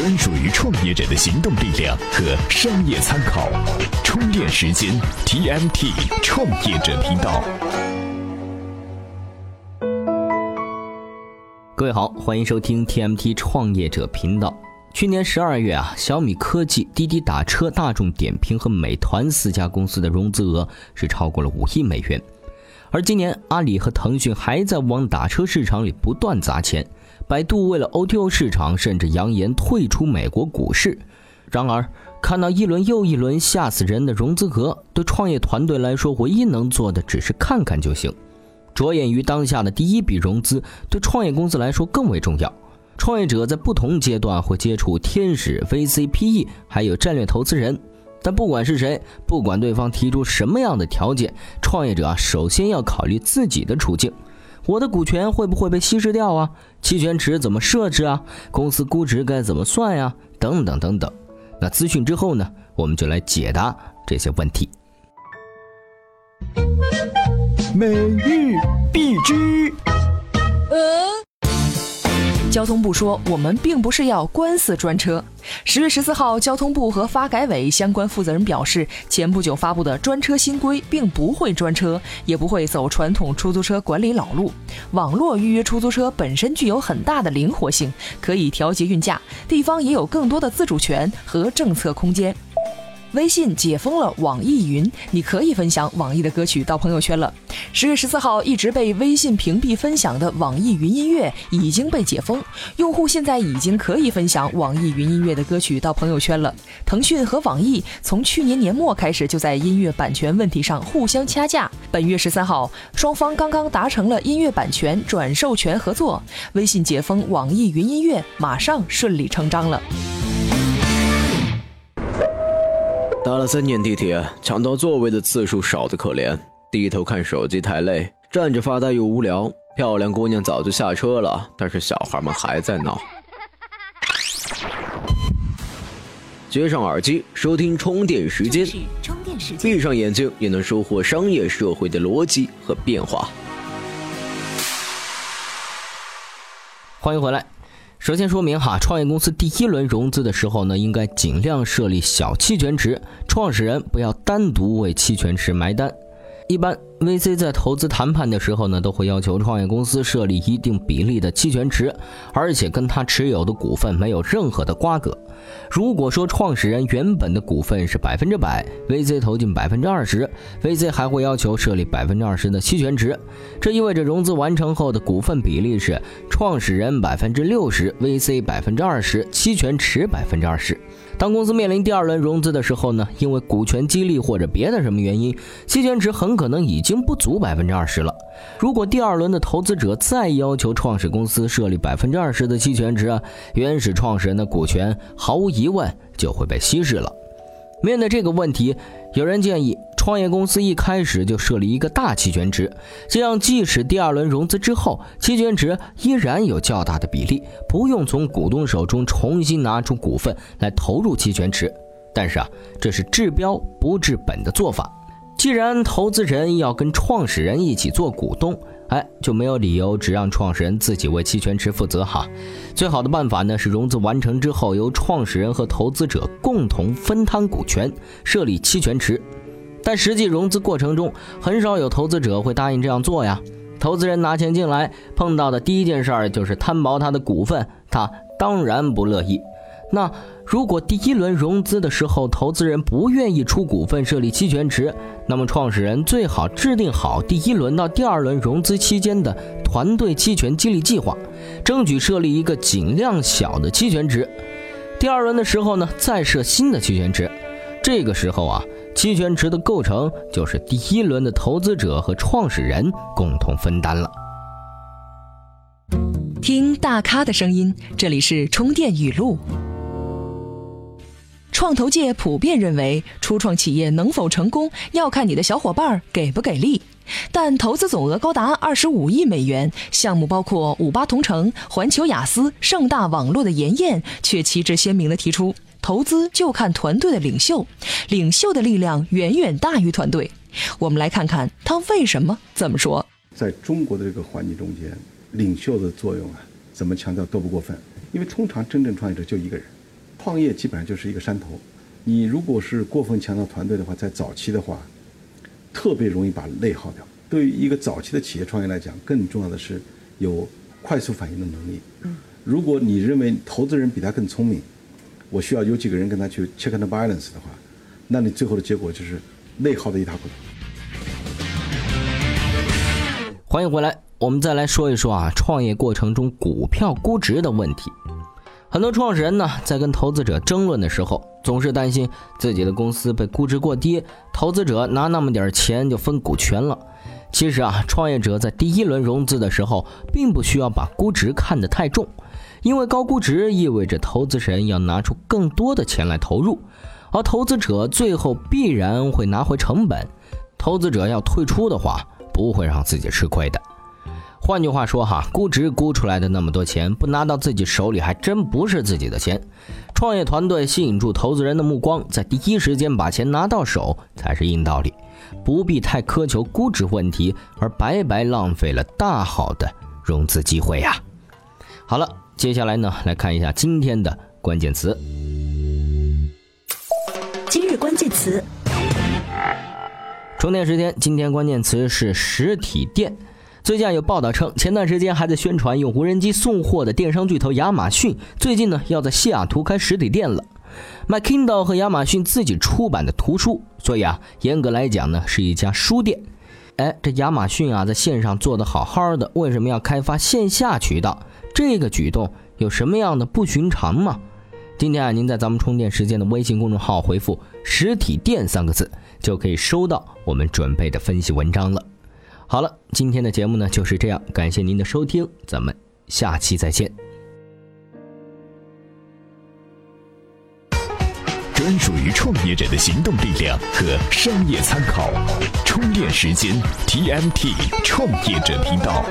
专属于创业者的行动力量和商业参考。充电时间，TMT 创业者频道。各位好，欢迎收听 TMT 创业者频道。去年十二月啊，小米科技、滴滴打车、大众点评和美团四家公司的融资额是超过了五亿美元。而今年，阿里和腾讯还在往打车市场里不断砸钱。百度为了 O T O 市场，甚至扬言退出美国股市。然而，看到一轮又一轮吓死人的融资额，对创业团队来说，唯一能做的只是看看就行。着眼于当下的第一笔融资，对创业公司来说更为重要。创业者在不同阶段会接触天使、VC、PE，还有战略投资人。但不管是谁，不管对方提出什么样的条件，创业者啊，首先要考虑自己的处境：我的股权会不会被稀释掉啊？期权池怎么设置啊？公司估值该怎么算呀？等等等等。那资讯之后呢？我们就来解答这些问题。每日必知。交通部说，我们并不是要官司专车。十月十四号，交通部和发改委相关负责人表示，前不久发布的专车新规并不会专车，也不会走传统出租车管理老路。网络预约出租车本身具有很大的灵活性，可以调节运价，地方也有更多的自主权和政策空间。微信解封了网易云，你可以分享网易的歌曲到朋友圈了。十月十四号，一直被微信屏蔽分享的网易云音乐已经被解封，用户现在已经可以分享网易云音乐的歌曲到朋友圈了。腾讯和网易从去年年末开始就在音乐版权问题上互相掐架，本月十三号，双方刚刚达成了音乐版权转授权合作，微信解封网易云音乐马上顺理成章了。搭了三年地铁，抢到座位的次数少得可怜。低头看手机太累，站着发呆又无聊。漂亮姑娘早就下车了，但是小孩们还在闹。接上耳机，收听充电时间。闭上眼睛，也能收获商业社会的逻辑和变化。欢迎回来。首先说明哈，创业公司第一轮融资的时候呢，应该尽量设立小期权池，创始人不要单独为期权池埋单。一般 VC 在投资谈判的时候呢，都会要求创业公司设立一定比例的期权池，而且跟他持有的股份没有任何的瓜葛。如果说创始人原本的股份是百分之百，VC 投进百分之二十，VC 还会要求设立百分之二十的期权池。这意味着融资完成后的股份比例是创始人百分之六十，VC 百分之二十，期权池百分之二十。当公司面临第二轮融资的时候呢，因为股权激励或者别的什么原因，期权池很可能已经已经不足百分之二十了。如果第二轮的投资者再要求创始公司设立百分之二十的期权值，原始创始人的股权毫无疑问就会被稀释了。面对这个问题，有人建议创业公司一开始就设立一个大期权值，这样即使第二轮融资之后，期权值依然有较大的比例，不用从股东手中重新拿出股份来投入期权池。但是啊，这是治标不治本的做法。既然投资人要跟创始人一起做股东，哎，就没有理由只让创始人自己为期权池负责哈。最好的办法呢是融资完成之后，由创始人和投资者共同分摊股权，设立期权池。但实际融资过程中，很少有投资者会答应这样做呀。投资人拿钱进来，碰到的第一件事儿就是摊薄他的股份，他当然不乐意。那如果第一轮融资的时候，投资人不愿意出股份设立期权池，那么创始人最好制定好第一轮到第二轮融资期间的团队期权激励计划，争取设立一个尽量小的期权池。第二轮的时候呢，再设新的期权池。这个时候啊，期权池的构成就是第一轮的投资者和创始人共同分担了。听大咖的声音，这里是充电语录。创投界普遍认为，初创企业能否成功，要看你的小伙伴给不给力。但投资总额高达二十五亿美元，项目包括五八同城、环球雅思、盛大网络的妍妍，却旗帜鲜明地提出，投资就看团队的领袖，领袖的力量远远大于团队。我们来看看他为什么这么说。在中国的这个环境中间，领袖的作用啊，怎么强调都不过分，因为通常真正创业者就一个人。创业基本上就是一个山头，你如果是过分强调团队的话，在早期的话，特别容易把内耗掉。对于一个早期的企业创业来讲，更重要的是有快速反应的能力。如果你认为投资人比他更聪明，我需要有几个人跟他去 check and balance 的话，那你最后的结果就是内耗的一塌糊涂。欢迎回来，我们再来说一说啊，创业过程中股票估值的问题。很多创始人呢，在跟投资者争论的时候，总是担心自己的公司被估值过低，投资者拿那么点钱就分股权了。其实啊，创业者在第一轮融资的时候，并不需要把估值看得太重，因为高估值意味着投资人要拿出更多的钱来投入，而投资者最后必然会拿回成本。投资者要退出的话，不会让自己吃亏的。换句话说哈，估值估出来的那么多钱，不拿到自己手里，还真不是自己的钱。创业团队吸引住投资人的目光，在第一时间把钱拿到手，才是硬道理。不必太苛求估值问题，而白白浪费了大好的融资机会呀。好了，接下来呢，来看一下今天的关键词。今日关键词。充电时间，今天关键词是实体店。最近有报道称，前段时间还在宣传用无人机送货的电商巨头亚马逊，最近呢要在西雅图开实体店了，卖 Kindle 和亚马逊自己出版的图书。所以啊，严格来讲呢，是一家书店。哎，这亚马逊啊，在线上做的好好的，为什么要开发线下渠道？这个举动有什么样的不寻常吗？今天啊，您在咱们充电时间的微信公众号回复“实体店”三个字，就可以收到我们准备的分析文章了。好了，今天的节目呢就是这样，感谢您的收听，咱们下期再见。专属于创业者的行动力量和商业参考，充电时间 TMT 创业者频道。